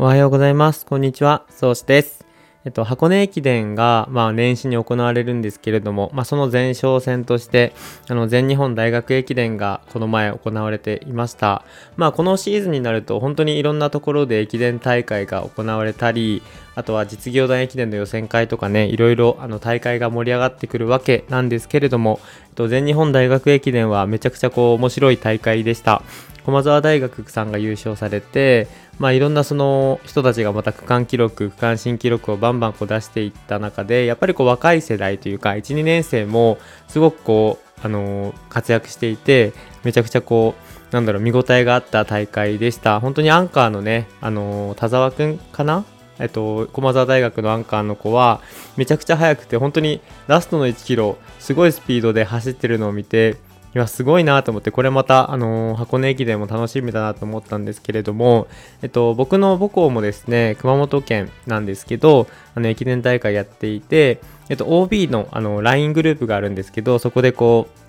おはようございます。こんにちは。そうしです。えっと、箱根駅伝が、まあ、年始に行われるんですけれども、まあ、その前哨戦として、あの、全日本大学駅伝がこの前行われていました。まあ、このシーズンになると、本当にいろんなところで駅伝大会が行われたり、あとは実業団駅伝の予選会とかね、いろいろあの大会が盛り上がってくるわけなんですけれども、えっと、全日本大学駅伝はめちゃくちゃこう面白い大会でした。駒澤大学さんが優勝されて、まあ、いろんなその人たちがまた区間記録、区間新記録をバンバンこう出していった中で、やっぱりこう若い世代というか、1、2年生もすごくこう、あの活躍していて、めちゃくちゃこう、なんだろう、見応えがあった大会でした。本当にアンカーのね、あの田沢くんかな？えっと、駒澤大学のアンカーの子は、めちゃくちゃ速くて、本当にラストの1キロ、すごいスピードで走ってるのを見て、いや、すごいなと思って、これまた、あのー箱根駅伝も楽しみだなと思ったんですけれども、えっと、僕の母校もですね、熊本県なんですけど、あの、駅伝大会やっていて、えっと、OB の、あの、LINE グループがあるんですけど、そこでこう、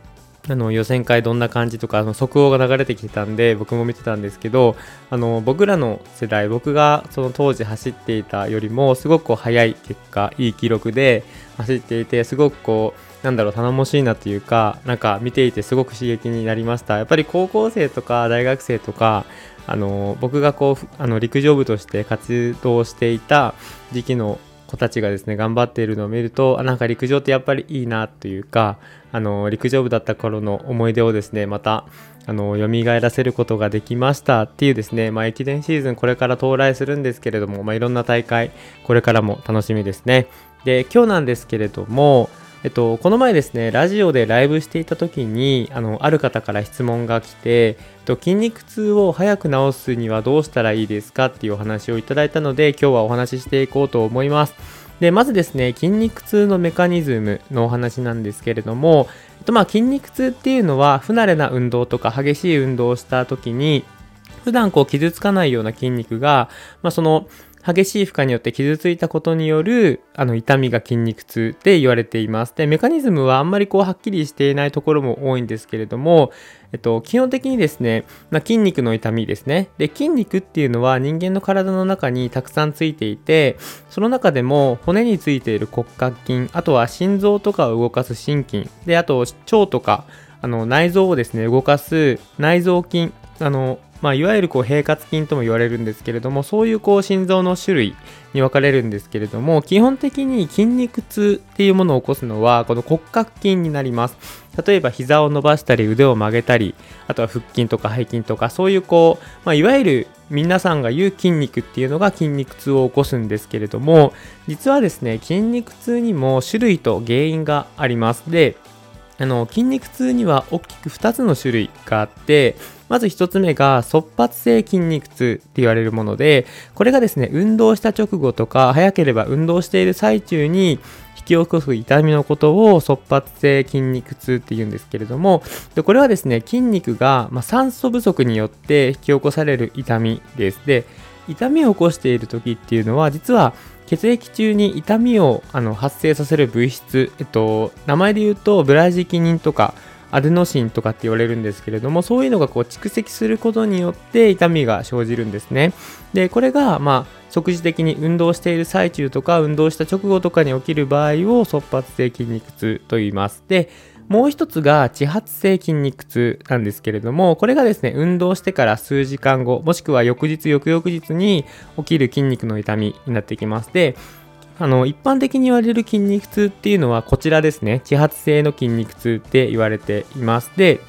あの予選会どんな感じとかあの速報が流れてきてたんで僕も見てたんですけどあの僕らの世代僕がその当時走っていたよりもすごくこう速い結果いい記録で走っていてすごくこうなんだろう頼もしいなというかなんか見ていてすごく刺激になりました。やっぱり高校生とか大学生とかあの僕がこうあの陸上部として活動していた時期の子たちがですね頑張っているのを見るとあなんか陸上ってやっぱりいいなというかあの陸上部だった頃の思い出をですねまたあの蘇らせることができましたっていうですね、まあ、駅伝シーズンこれから到来するんですけれども、まあ、いろんな大会これからも楽しみですね。で今日なんですけれどもえっと、この前ですね、ラジオでライブしていた時に、あの、ある方から質問が来て、えっと、筋肉痛を早く治すにはどうしたらいいですかっていうお話をいただいたので、今日はお話ししていこうと思います。で、まずですね、筋肉痛のメカニズムのお話なんですけれども、えっと、まあ、筋肉痛っていうのは、不慣れな運動とか激しい運動をした時に、普段こう傷つかないような筋肉が、まあ、その、激しい負荷によって傷ついたことによるあの痛みが筋肉痛って言われています。で、メカニズムはあんまりこうはっきりしていないところも多いんですけれども、えっと、基本的にですね、まあ、筋肉の痛みですね。で、筋肉っていうのは人間の体の中にたくさんついていて、その中でも骨についている骨格筋、あとは心臓とかを動かす心筋、で、あと腸とか、あの内臓をですね、動かす内臓筋、あの、まあ、いわゆるこう平滑筋とも言われるんですけれどもそういうこう心臓の種類に分かれるんですけれども基本的に筋肉痛っていうものを起こすのはこの骨格筋になります。例えば膝を伸ばしたり腕を曲げたりあとは腹筋とか背筋とかそういうこう、まあ、いわゆる皆さんが言う筋肉っていうのが筋肉痛を起こすんですけれども実はですね筋肉痛にも種類と原因があります。であの筋肉痛には大きく2つの種類があってまず1つ目が速発性筋肉痛って言われるものでこれがですね運動した直後とか早ければ運動している最中に引き起こす痛みのことを速発性筋肉痛って言うんですけれどもでこれはですね筋肉が、ま、酸素不足によって引き起こされる痛みです。で痛みを起こしている時っていうのは実は血液中に痛みをあの発生させる物質、えっと、名前で言うとブラジキニンとかアデノシンとかって言われるんですけれどもそういうのがこう蓄積することによって痛みが生じるんですね。でこれがまあ即時的に運動している最中とか運動した直後とかに起きる場合を速発性筋肉痛と言います。でもう一つが地発性筋肉痛なんですけれども、これがですね、運動してから数時間後、もしくは翌日、翌々日に起きる筋肉の痛みになってきます。で、あの、一般的に言われる筋肉痛っていうのはこちらですね、地発性の筋肉痛って言われています。で、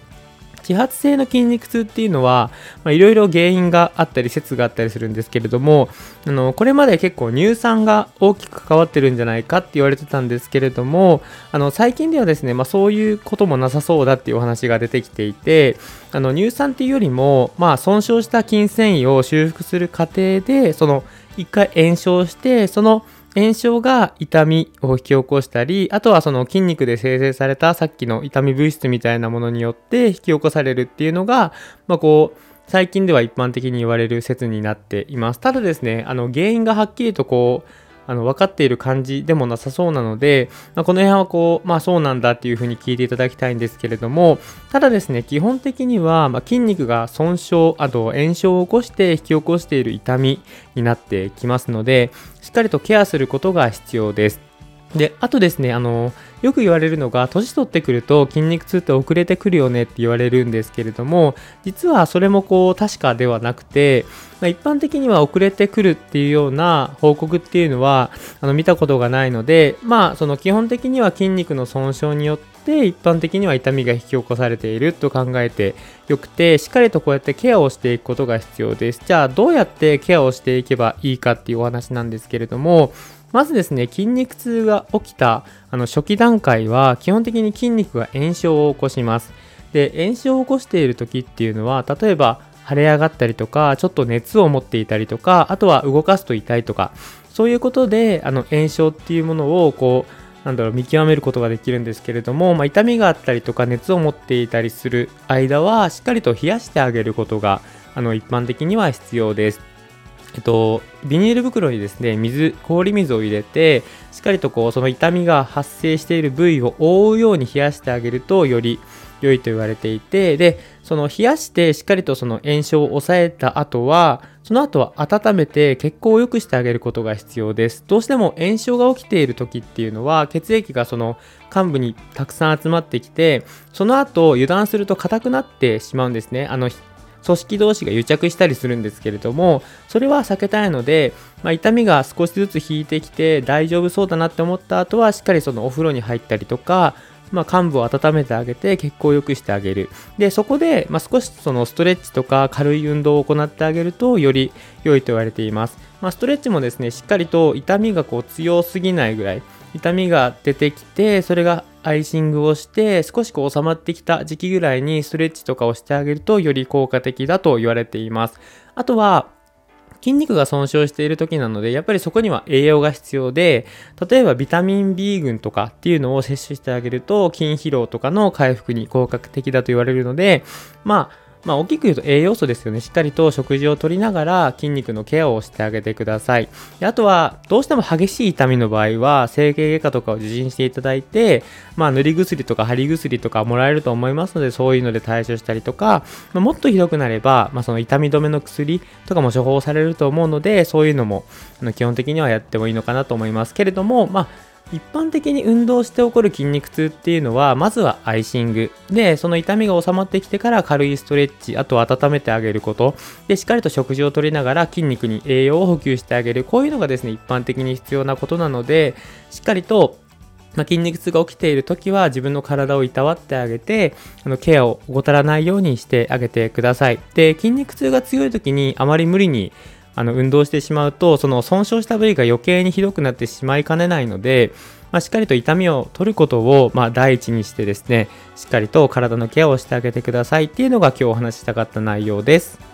地発性の筋肉痛っていうのは、いろいろ原因があったり説があったりするんですけれども、あの、これまで結構乳酸が大きく関わってるんじゃないかって言われてたんですけれども、あの、最近ではですね、まあそういうこともなさそうだっていうお話が出てきていて、あの、乳酸っていうよりも、まあ損傷した筋繊維を修復する過程で、その、一回炎症して、その炎症が痛みを引き起こしたり、あとはその筋肉で生成されたさっきの痛み物質みたいなものによって引き起こされるっていうのが、まあこう、最近では一般的に言われる説になっています。ただですね、あの原因がはっきりとこう、あの分かっている感じでもなさそうなので、まあ、この辺はこう、まあそうなんだっていうふうに聞いていただきたいんですけれども、ただですね、基本的には、まあ筋肉が損傷、あと炎症を起こして引き起こしている痛みになってきますので、しっかりとケアすることが必要です。で、あとですね、あの、よく言われるのが、年取ってくると筋肉痛って遅れてくるよねって言われるんですけれども、実はそれもこう確かではなくて、まあ、一般的には遅れてくるっていうような報告っていうのは、あの見たことがないので、まあ、その基本的には筋肉の損傷によって、一般的には痛みが引き起こされていると考えてよくて、しっかりとこうやってケアをしていくことが必要です。じゃあ、どうやってケアをしていけばいいかっていうお話なんですけれども、まずですね、筋肉痛が起きたあの初期段階は基本的に筋肉が炎症を起こします。で、炎症を起こしている時っていうのは、例えば腫れ上がったりとか、ちょっと熱を持っていたりとか、あとは動かすと痛いとか、そういうことであの炎症っていうものをこう、なんだろう見極めることができるんですけれども、まあ、痛みがあったりとか熱を持っていたりする間はしっかりと冷やしてあげることがあの一般的には必要です。えっと、ビニール袋にですね、水、氷水を入れて、しっかりとこう、その痛みが発生している部位を覆うように冷やしてあげると、より良いと言われていて、で、その冷やしてしっかりとその炎症を抑えた後は、その後は温めて血行を良くしてあげることが必要です。どうしても炎症が起きている時っていうのは、血液がその患部にたくさん集まってきて、その後油断すると硬くなってしまうんですね。あの、組織同士が癒着したりするんですけれども、それは避けたいので、まあ、痛みが少しずつ引いてきて大丈夫そうだなって思った後は、しっかりそのお風呂に入ったりとか、まあ、患部を温めてあげて血行を良くしてあげる。で、そこで、まあ、少しそのストレッチとか軽い運動を行ってあげるとより良いと言われています。まあ、ストレッチもですね、しっかりと痛みがこう強すぎないぐらい、痛みが出てきて、それがアイシングをして少しこう収まってきた時期ぐらいにストレッチとかをしてあげるとより効果的だと言われています。あとは筋肉が損傷している時なので、やっぱりそこには栄養が必要で、例えばビタミン B 群とかっていうのを摂取してあげると、筋疲労とかの回復に効果的だと言われるので、まあ、まあ、大きく言うと栄養素ですよね。しっかりと食事をとりながら筋肉のケアをしてあげてください。あとは、どうしても激しい痛みの場合は、整形外科とかを受診していただいて、まあ、塗り薬とか貼り薬とかもらえると思いますので、そういうので対処したりとか、まあ、もっとひどくなれば、まあ、その痛み止めの薬とかも処方されると思うので、そういうのも、あの基本的にはやってもいいのかなと思いますけれども、まあ、一般的に運動して起こる筋肉痛っていうのは、まずはアイシング。で、その痛みが収まってきてから軽いストレッチ、あと温めてあげること。で、しっかりと食事をとりながら筋肉に栄養を補給してあげる。こういうのがですね、一般的に必要なことなので、しっかりとまあ、筋肉痛が起きている時は自分の体をいたわってあげてあのケアを怠らないようにしてあげてくださいで筋肉痛が強い時にあまり無理にあの運動してしまうとその損傷した部位が余計にひどくなってしまいかねないので、まあ、しっかりと痛みを取ることを、まあ、第一にしてですねしっかりと体のケアをしてあげてくださいっていうのが今日お話ししたかった内容です。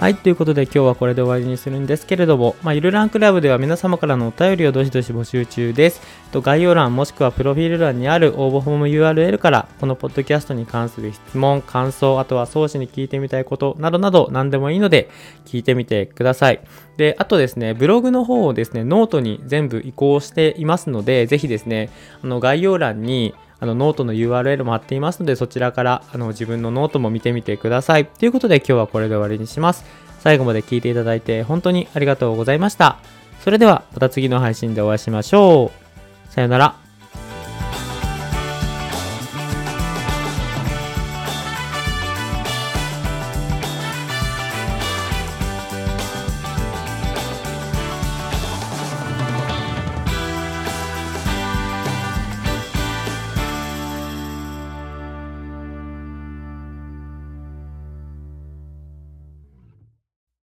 はい、ということで今日はこれで終わりにするんですけれども、まあ、ゆるランクラブでは皆様からのお便りをどしどし募集中です。と概要欄もしくはプロフィール欄にある応募フォーム URL からこのポッドキャストに関する質問、感想、あとは創始に聞いてみたいことなどなど何でもいいので聞いてみてください。で、あとですね、ブログの方をですね、ノートに全部移行していますので、ぜひですね、あの概要欄にあのノートの URL も貼っていますので、そちらからあの自分のノートも見てみてください。ということで今日はこれで終わりにします。最後まで聞いていただいて本当にありがとうございました。それではまた次の配信でお会いしましょう。さよなら。